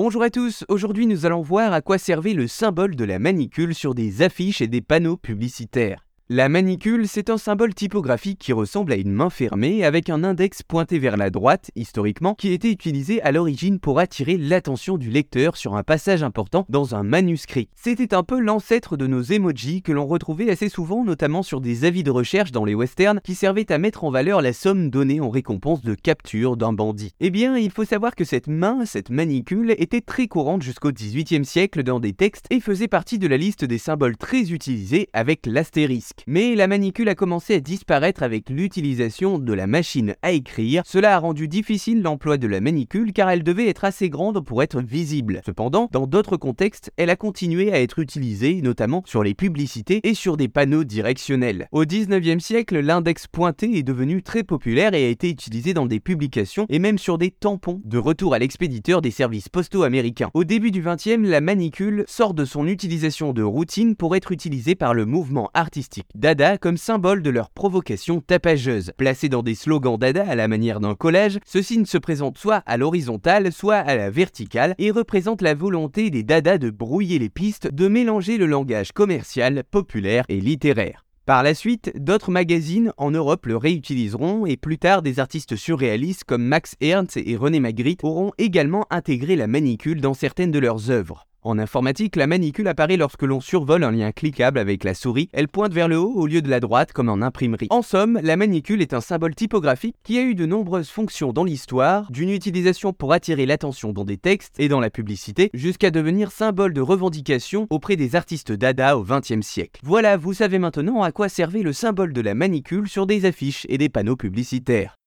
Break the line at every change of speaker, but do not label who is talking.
Bonjour à tous, aujourd'hui nous allons voir à quoi servait le symbole de la manicule sur des affiches et des panneaux publicitaires. La manicule, c'est un symbole typographique qui ressemble à une main fermée avec un index pointé vers la droite, historiquement, qui était utilisé à l'origine pour attirer l'attention du lecteur sur un passage important dans un manuscrit. C'était un peu l'ancêtre de nos emojis que l'on retrouvait assez souvent, notamment sur des avis de recherche dans les westerns, qui servaient à mettre en valeur la somme donnée en récompense de capture d'un bandit. Eh bien, il faut savoir que cette main, cette manicule, était très courante jusqu'au XVIIIe siècle dans des textes et faisait partie de la liste des symboles très utilisés avec l'astérisque. Mais la manicule a commencé à disparaître avec l'utilisation de la machine à écrire. Cela a rendu difficile l'emploi de la manicule car elle devait être assez grande pour être visible. Cependant, dans d'autres contextes, elle a continué à être utilisée, notamment sur les publicités et sur des panneaux directionnels. Au 19e siècle, l'index pointé est devenu très populaire et a été utilisé dans des publications et même sur des tampons de retour à l'expéditeur des services postaux américains. Au début du 20e, la manicule sort de son utilisation de routine pour être utilisée par le mouvement artistique Dada comme symbole de leur provocation tapageuse. Placé dans des slogans Dada à la manière d'un collège, ce signe se présente soit à l'horizontale, soit à la verticale et représente la volonté des Dada de brouiller les pistes, de mélanger le langage commercial, populaire et littéraire. Par la suite, d'autres magazines en Europe le réutiliseront et plus tard des artistes surréalistes comme Max Ernst et René Magritte auront également intégré la manicule dans certaines de leurs œuvres. En informatique, la manicule apparaît lorsque l'on survole un lien cliquable avec la souris. Elle pointe vers le haut au lieu de la droite comme en imprimerie. En somme, la manicule est un symbole typographique qui a eu de nombreuses fonctions dans l'histoire, d'une utilisation pour attirer l'attention dans des textes et dans la publicité, jusqu'à devenir symbole de revendication auprès des artistes dada au XXe siècle. Voilà, vous savez maintenant à quoi servait le symbole de la manicule sur des affiches et des panneaux publicitaires.